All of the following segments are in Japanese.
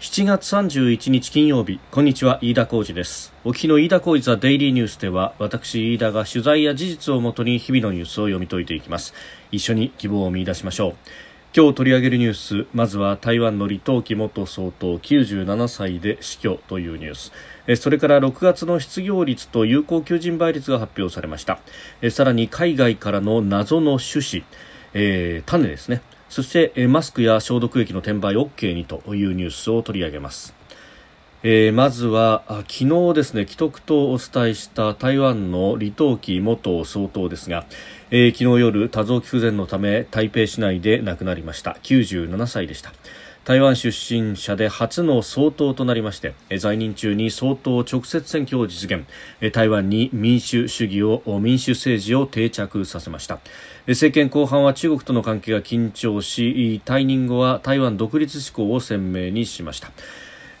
7月31日金曜日こんにちは飯田浩二です。お聞きの飯田浩二ザデイリーニュースでは私飯田が取材や事実をもとに日々のニュースを読み解いていきます。一緒に希望を見出しましょう。今日取り上げるニュースまずは台湾の李登輝元総統97歳で死去というニュース。それから6月の失業率と有効求人倍率が発表されました。さらに海外からの謎の種子、えー、種ですね。そしてマスクや消毒液の転売 OK にというニュースを取り上げます。えー、まずは昨日ですね、既得とお伝えした台湾の李登輝元総統ですが、えー、昨日夜多臓器不全のため台北市内で亡くなりました。97歳でした。台湾出身者で初の総統となりまして在任中に総統直接選挙を実現。台湾に民主主義を民主政治を定着させました。政権後半は中国との関係が緊張し退任後は台湾独立志向を鮮明にしました。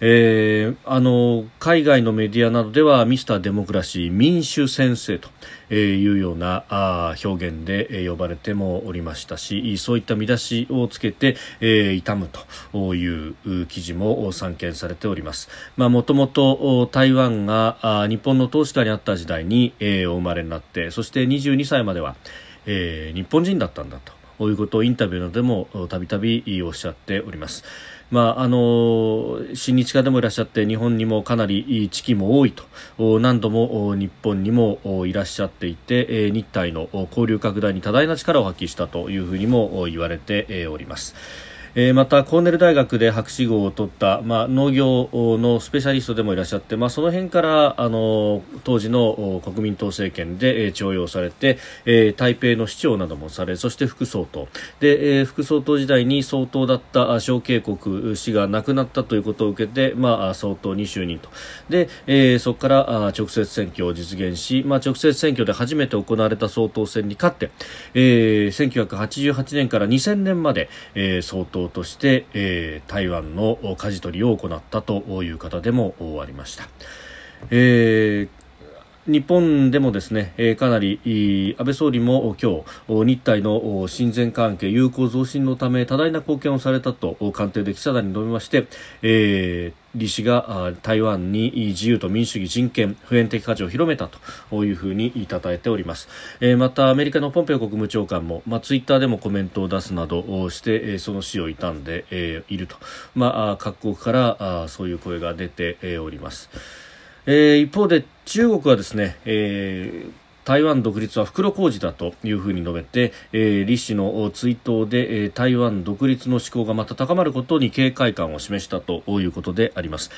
えー、あの海外のメディアなどではミスターデモクラシー民主先生というようなあ表現で呼ばれてもおりましたしそういった見出しをつけて、えー、痛むという記事も散見されておりますもともと台湾が日本の統治下にあった時代に、えー、お生まれになってそして22歳までは、えー、日本人だったんだということをインタビューなどでもたびたびおっしゃっております。まあ、あの親日家でもいらっしゃって日本にもかなり地域も多いと何度も日本にもいらっしゃっていて日体の交流拡大に多大な力を発揮したというふうにも言われております。えー、またコーネル大学で博士号を取った、まあ、農業のスペシャリストでもいらっしゃって、まあ、その辺からあの当時の国民党政権で、えー、徴用されて、えー、台北の市長などもされそして副総統。で、えー、副総統時代に総統だった小渓谷氏が亡くなったということを受けて、まあ、総統に就任と。で、えー、そこから直接選挙を実現し、まあ、直接選挙で初めて行われた総統選に勝って、えー、1988年から2000年まで、えー、総統として、えー、台湾の舵取りを行ったという方でもありました。えー日本でもですね、かなり安倍総理も今日日台の親善関係友好増進のため多大な貢献をされたと官邸で記者団に述べまして、えー李氏が台湾に自由と民主主義人権普遍的価値を広めたというふうに言いたたえております、またアメリカのポンペオ国務長官も、まあ、ツイッターでもコメントを出すなどして、その死を悼んで、いると、まあ、各国からそういう声が出て、おります、えー、一方で中国はですね、えー台湾独立は袋小路だというふうに述べて、えー、李氏の追悼で、えー、台湾独立の志向がまた高まることに警戒感を示したということであります。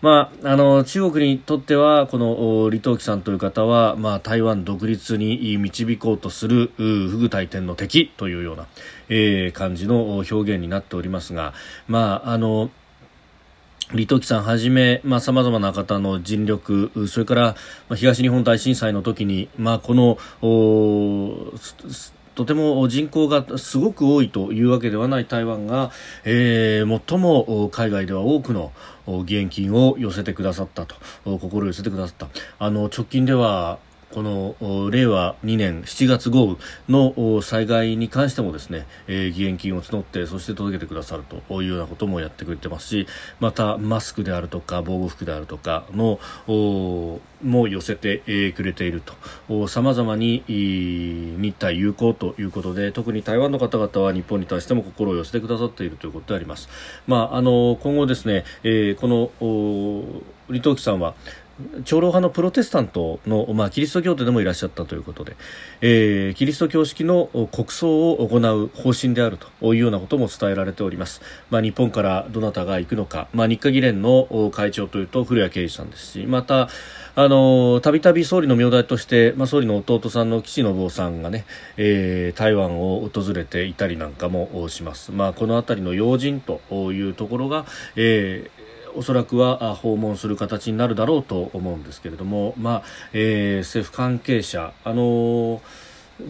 まあ、あの中国にとってはこの李登輝さんという方は、まあ、台湾独立に導こうとする不具大天の敵というような、えー、感じの表現になっておりますが、まあ、あの李登輝さんはじめ、まあ、様々な方の尽力、それから、まあ、東日本大震災の時に、まあ、この、とても人口がすごく多いというわけではない台湾が、えー、最も海外では多くの義援金を寄せてくださったと、心を寄せてくださった。あの、直近では、この令和2年7月豪雨の災害に関してもですね、えー、義援金を募ってそして届けてくださるというようなこともやってくれてますしまたマスクであるとか防護服であるとかのも寄せて、くれているとさまざまに日台友好ということで特に台湾の方々は日本に対しても心を寄せてくださっているということであります。まあ、あの今後ですね、えー、この李登輝さんは長老派のプロテスタントの、まあ、キリスト教徒でもいらっしゃったということで、えー、キリスト教式の国葬を行う方針であるというようなことも伝えられております、まあ、日本からどなたが行くのか、まあ、日華議連の会長というと古谷圭司さんですしまたたびたび総理の名代として、まあ、総理の弟さんの岸信夫さんがね、えー、台湾を訪れていたりなんかもします、まあ、この辺りの要人というところが、えーおそらくは訪問する形になるだろうと思うんですけれども、まあえー、政府関係者、あのー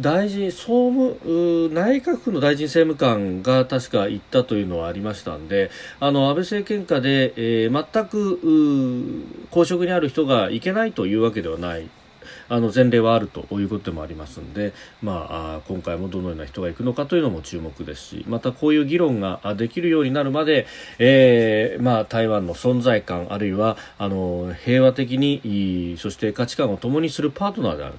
大臣総務内閣府の大臣政務官が確か行ったというのはありましたんであの安倍政権下で、えー、全く公職にある人が行けないというわけではないあの前例はあるということでもありますので、まあ、今回もどのような人が行くのかというのも注目ですしまたこういう議論ができるようになるまで、えーまあ、台湾の存在感あるいはあの平和的にそして価値観を共にするパートナーである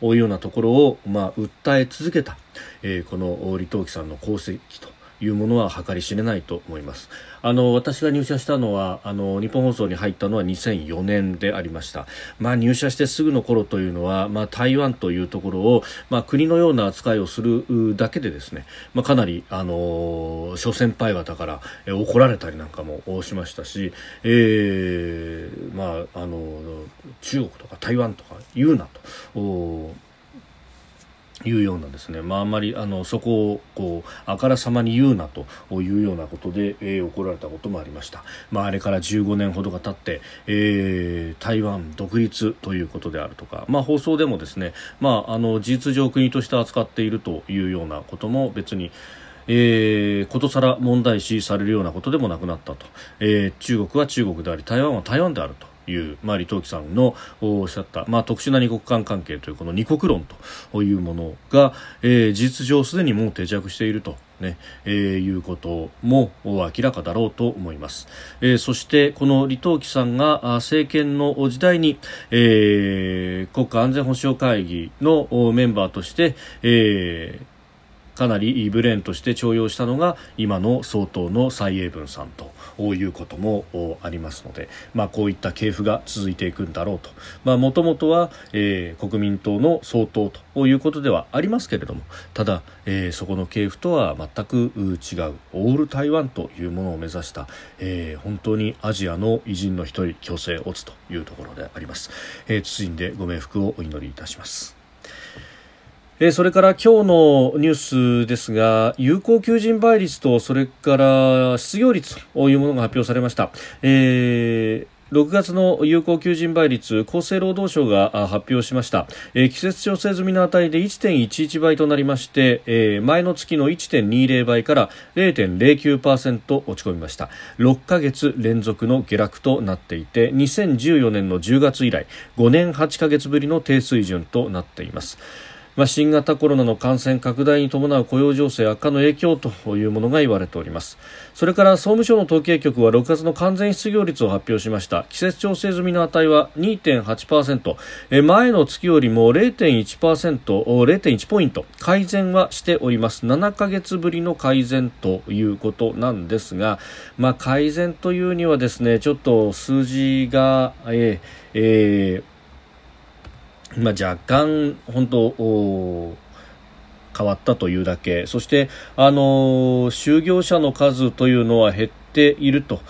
というようなところを、まあ、訴え続けた、えー、この李登輝さんの功績というものは計り知れないと思います。あの私が入社したのはあの日本放送に入ったのは2004年でありました、まあ、入社してすぐの頃というのは、まあ、台湾というところを、まあ、国のような扱いをするだけでですね、まあ、かなりあの諸先輩方から怒られたりなんかもしましたし、えーまあ、あの中国とか台湾とか言うなと。いうようなですね、まあ、あまりあのそこをこうあからさまに言うなというようなことで、えー、怒られたこともありました、まあ、あれから15年ほどが経って、えー、台湾独立ということであるとか、まあ、放送でもですね、まあ、あの事実上国として扱っているというようなことも別にえー、ことさら問題視されるようなことでもなくなったと、えー、中国は中国であり台湾は台湾であると。いう、まあ、李登輝さんのおっしゃった、まあ、特殊な二国間関係というこの二国論というものが、えー、事実上すでにもう定着していると。ねえー、いうことも明らかだろうと思います、えー、そしてこの李登輝さんが政権の時代に、えー、国家安全保障会議のメンバーとして、えーかなりブレーンとして重用したのが今の総統の蔡英文さんということもありますので、まあ、こういった系譜が続いていくんだろうと。もともとは、えー、国民党の総統ということではありますけれどもただ、えー、そこの系譜とは全く違うオール台湾というものを目指した、えー、本当にアジアの偉人の一人強制オツというところであります、えー、んでご冥福をお祈りいたします。えー、それから今日のニュースですが有効求人倍率とそれから失業率というものが発表されました。えー6月の有効求人倍率厚生労働省が発表しました、えー、季節調整済みの値で1.11倍となりまして、えー、前の月の1.20倍から0.09%落ち込みました。6ヶ月連続の下落となっていて2014年の10月以来5年8ヶ月ぶりの低水準となっています。まあ、新型コロナの感染拡大に伴う雇用情勢悪化の影響というものが言われております。それから総務省の統計局は6月の完全失業率を発表しました。季節調整済みの値は2.8%え前の月よりも 0.1%0.1 ポイント。改善はしております。7ヶ月ぶりの改善ということなんですが、まあ、改善というにはですねちょっと数字が、えーえーまあ、若干、本当変わったというだけ。そして、あの就業者の数というのは減っていると。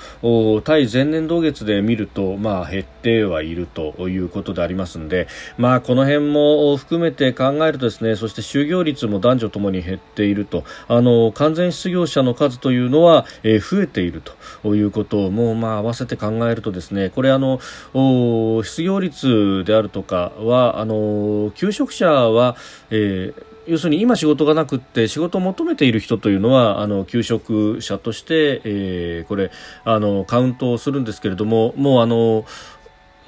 対前年同月で見ると、まあ、減ってはいるということでありますので、まあ、この辺も含めて考えるとですねそして就業率も男女ともに減っていると。あの完全失業者の数というのは、えー、増えているということも、まあ、合わせて考えるとですねこれあの失業率であるとかはあの求職者は、えー要するに今仕事がなくって仕事を求めている人というのはあの求職者として、えー、これあのカウントをするんですけれどももうあの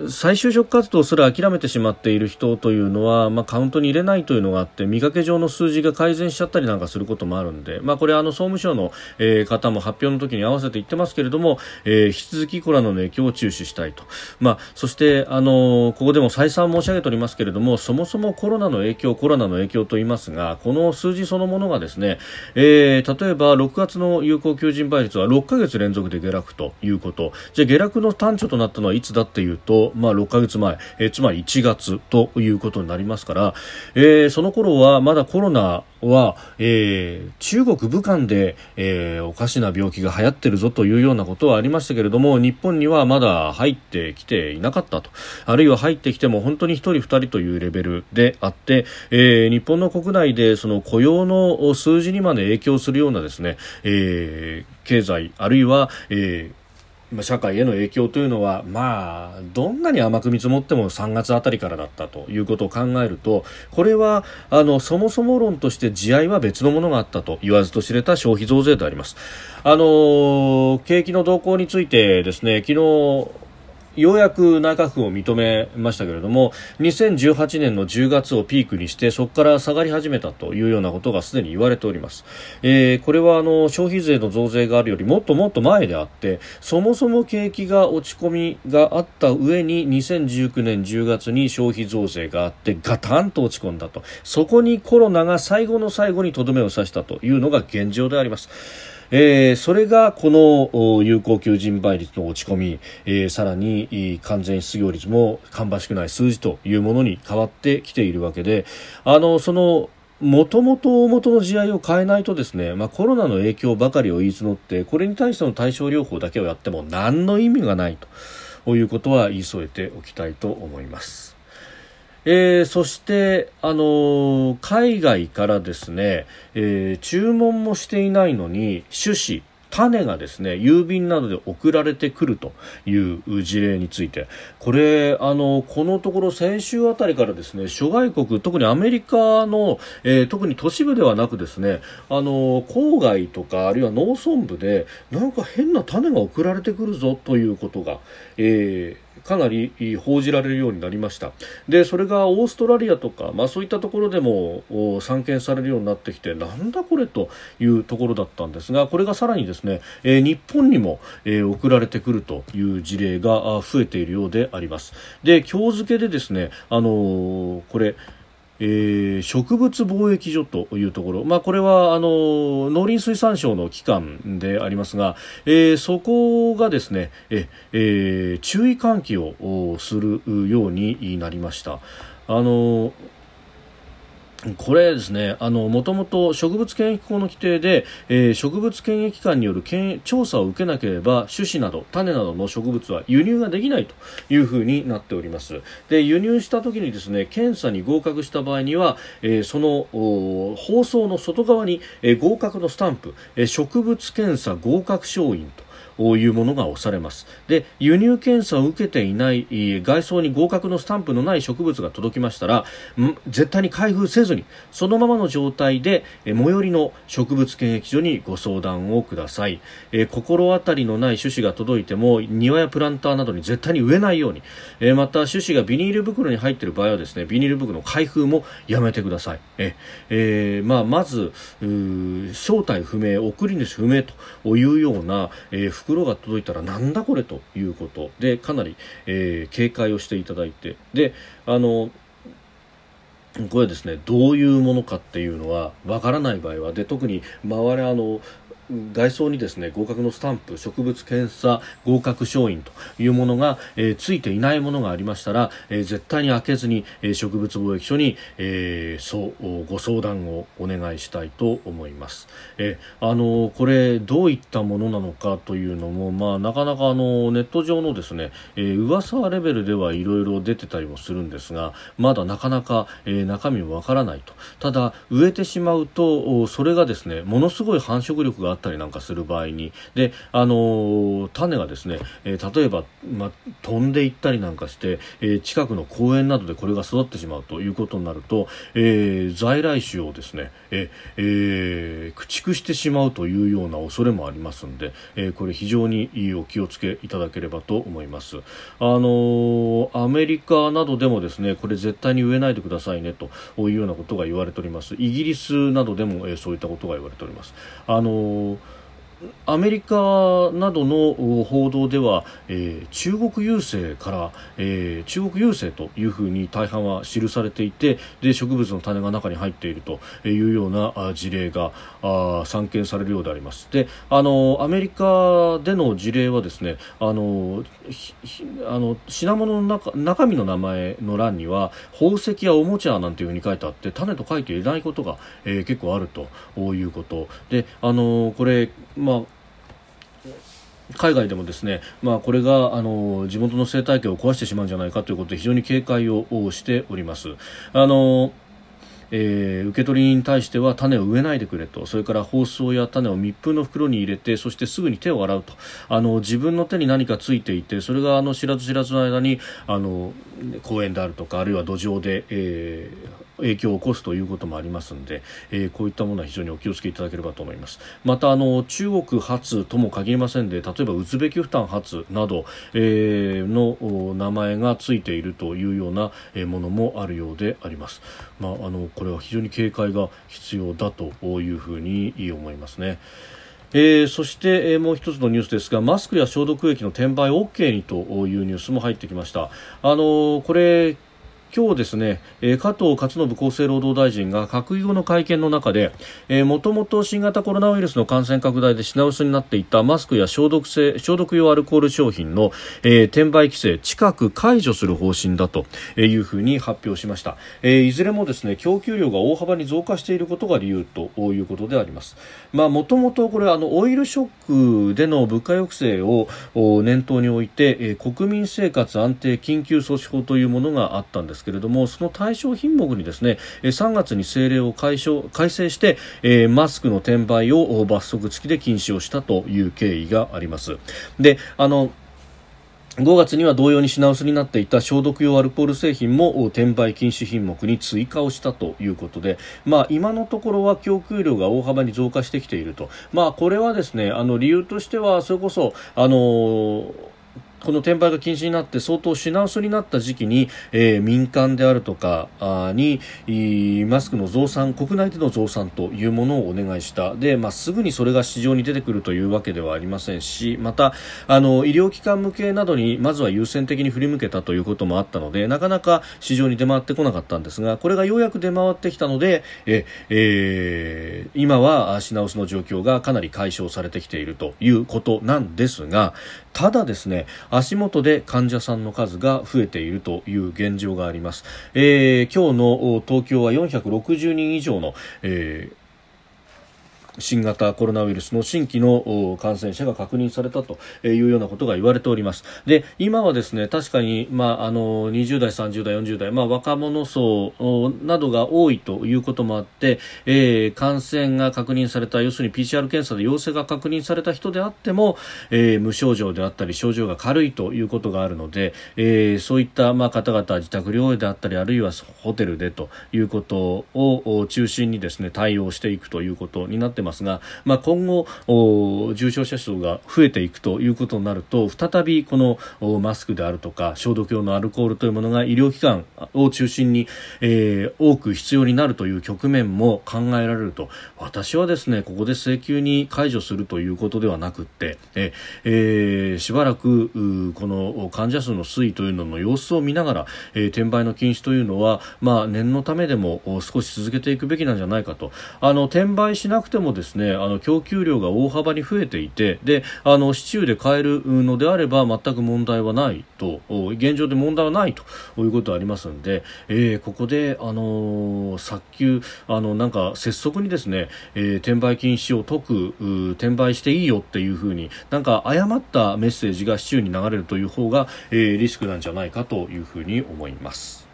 再就職活動すら諦めてしまっている人というのは、まあ、カウントに入れないというのがあって見かけ上の数字が改善しちゃったりなんかすることもあるんで、まあ、これあの総務省の、えー、方も発表の時に合わせて言ってますけれども、えー、引き続きコロナの影響を注視したいと、まあ、そしてあのここでも再三申し上げておりますけれどもそもそもコロナの影響コロナの影響と言いますがこの数字そのものがですね、えー、例えば6月の有効求人倍率は6ヶ月連続で下落ということ。じゃ下落の端緒となったのはいつだっていうとまあ、6ヶ月前、えー、つまり1月ということになりますから、えー、その頃はまだコロナは、えー、中国武漢で、えー、おかしな病気が流行ってるぞというようなことはありましたけれども日本にはまだ入ってきていなかったと。あるいは入ってきても本当に1人2人というレベルであって、えー、日本の国内でその雇用の数字にまで影響するようなですね、えー、経済あるいは、えー社会への影響というのは、まあ、どんなに甘く見積もっても3月あたりからだったということを考えると、これは、あの、そもそも論として地合いは別のものがあったと言わずと知れた消費増税であります。あの、景気の動向についてですね、昨日、ようやく内閣府を認めましたけれども2018年の10月をピークにしてそこから下がり始めたというようなことがすでに言われております、えー、これはあの消費税の増税があるよりもっともっと前であってそもそも景気が落ち込みがあった上に2019年10月に消費増税があってガタンと落ち込んだと。そこにコロナが最後の最後にとどめを刺したというのが現状であります。えー、それがこの有効求人倍率の落ち込み、えー、さらに完全失業率も芳しくない数字というものに変わってきているわけであのそのもともと大元の地合いを変えないとですね、まあ、コロナの影響ばかりを言い募ってこれに対しての対症療法だけをやっても何の意味がないということは言い添えておきたいと思います。えー、そして、あのー、海外からですね、えー、注文もしていないのに種子種がですね郵便などで送られてくるという事例について。これあのこのところ先週あたりからですね諸外国特にアメリカの、えー、特に都市部ではなくですねあの郊外とかあるいは農村部でなんか変な種が送られてくるぞということが、えーかなり報じられるようになりました。でそれがオーストラリアとか、まあ、そういったところでも散見されるようになってきてなんだこれというところだったんですがこれがさらにですね、えー、日本にも、えー、送られてくるという事例が増えているようであります。で今日付けでですねあのー、これえー、植物貿易所というところ、まあ、これはあの農林水産省の機関でありますが、えー、そこがですねえ、えー、注意喚起をするようになりました。あのこれですね、あの、もともと植物検疫法の規定で、えー、植物検疫官による調査を受けなければ、種子など、種などの植物は輸入ができないというふうになっております。で、輸入した時にですね、検査に合格した場合には、えー、その、放送の外側に、えー、合格のスタンプ、え、植物検査合格証印と、ういうものが押されます。で輸入検査を受けていない外装に合格のスタンプのない植物が届きましたら絶対に開封せずにそのままの状態で最寄りの植物検疫所にご相談をください、え心当たりのない種子が届いても庭やプランターなどに絶対に植えないように、えまた種子がビニール袋に入っている場合はですねビニール袋の開封もやめてください。え、えー、まあ、まず正体不明送り主不明というような、えー袋が届いたらなんだこれということ。でかなり、えー、警戒をしていただいて。であのこれですねどういうものかっていうのはわからない場合はで特に周りあの外装にですね合格のスタンプ植物検査合格証印というものが、えー、ついていないものがありましたら、えー、絶対に開けずに、えー、植物貿易所に、えー、そうご相談をお願いしたいと思います。えー、あのこれどういったものなのかというのも、まあ、なかなかあのネット上のですね、えー、噂レベルではいろいろ出てたりもするんですがまだなかなか、えー、中身もわからないとただ植えてしまうとそれがですねものすごい繁殖力がったりなんかする場合に。で、あのー、種がですね、えー、例えば、ま、飛んでいったりなんかして、えー、近くの公園などでこれが育ってしまうということになると、え在来種をですね、ええ駆逐してしまうというような恐れもありますので、えこれ非常にお気をつけいただければと思います。あのアメリカなどでもですねこれ絶対に植えないでくださいねというようなことが言われております。イギリスなどでも、えそういったことが言われております。あの o アメリカなどの報道では、えー、中国郵政から、えー、中国郵政というふうに大半は記されていてで植物の種が中に入っているというような事例が散見されるようであります。であのアメリカでの事例はですねあのあの品物の中中身の名前の欄には宝石やおもちゃなんていうふうに書いてあって種と書いていないことが、えー、結構あるということ。であのこれまあ海外でもですね、まあ、これがあの地元の生態系を壊してしまうんじゃないかということで非常に警戒をしております。あのえー、受け取りに対しては種を植えないでくれとそれから包装や種を密封の袋に入れてそしてすぐに手を洗うとあの自分の手に何かついていてそれがあの知らず知らずの間にあの公園であるとかあるいは土壌で、えー影響を起こすということもありますので、えー、こういったものは非常にお気をつけいただければと思いますまたあの中国発とも限りませんで例えばウズベキスタン発など、えー、の名前がついているというようなものもあるようであります、まあ、あのこれは非常に警戒が必要だというふうに思いますね。えー、そして、えー、もう一つのニュースですがマスクや消毒液の転売 OK にというニュースも入ってきました。あのー、これ今日ですね、え加藤勝信厚生労働大臣が閣議後の会見の中で、もともと新型コロナウイルスの感染拡大で品薄になっていたマスクや消毒性消毒用アルコール商品の、えー、転売規制近く解除する方針だというふうに発表しました、えー、いずれもですね供給量が大幅に増加していることが理由ということであります。もともとこれあのオイルショックでの物価抑制を念頭に置いて、えー、国民生活安定緊急措置法というものがあったんです。ですけれどもその対象品目にですね3月に政令を改改正して、えー、マスクの転売を罰則付きで禁止をしたという経緯があります。であの5月には同様に品薄になっていた消毒用アルコール製品も転売禁止品目に追加をしたということで、まあ、今のところは供給量が大幅に増加してきていると、まあ、これはですねあの理由としてはそれこそあのーこの転売が禁止になって相当品薄になった時期に、えー、民間であるとかにマスクの増産国内での増産というものをお願いした。で、まあ、すぐにそれが市場に出てくるというわけではありませんしまたあの医療機関向けなどにまずは優先的に振り向けたということもあったのでなかなか市場に出回ってこなかったんですがこれがようやく出回ってきたのでえ、えー、今は品薄の状況がかなり解消されてきているということなんですがただですね足元で患者さんの数が増えているという現状があります、えー、今日の東京は460人以上の、えー新型コロナウイルスの新規の感染者が確認されたというようなことが言われております。で今はですね確かに、まあ、あの20代、30代、40代、まあ、若者層などが多いということもあって、えー、感染が確認された要するに PCR 検査で陽性が確認された人であっても、えー、無症状であったり症状が軽いということがあるので、えー、そういった、まあ、方々自宅療養であったりあるいはホテルでということを中心にですね対応していくということになってますが、まあ、今後重症者数が増えていくということになると再びこのマスクであるとか消毒用のアルコールというものが医療機関を中心に、えー、多く必要になるという局面も考えられると私はですねここで請求に解除するということではなくてえ、えー、しばらくこの患者数の推移というのの様子を見ながら、えー、転売の禁止というのは、まあ、念のためでも少し続けていくべきなんじゃないかと。あの転売しなくてもですねあの供給量が大幅に増えていてであの市中で買えるのであれば全く問題はないと現状で問題はないということはありますので、えー、ここで、あの早急あのなんか拙速にですね、えー、転売禁止を解く転売していいよっていうふうになんか誤ったメッセージが市中に流れるという方が、えー、リスクなんじゃないかというふうに思います。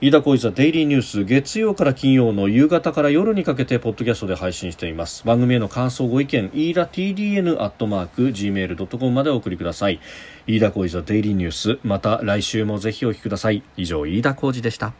飯田浩司ザデイリーニュース月曜から金曜の夕方から夜にかけてポッドキャストで配信しています。番組への感想ご意見飯田 TDN アットマーク Gmail.com までお送りください。飯田浩司ザデイリーニュース。また来週もぜひお聞きください。以上飯田浩司でした。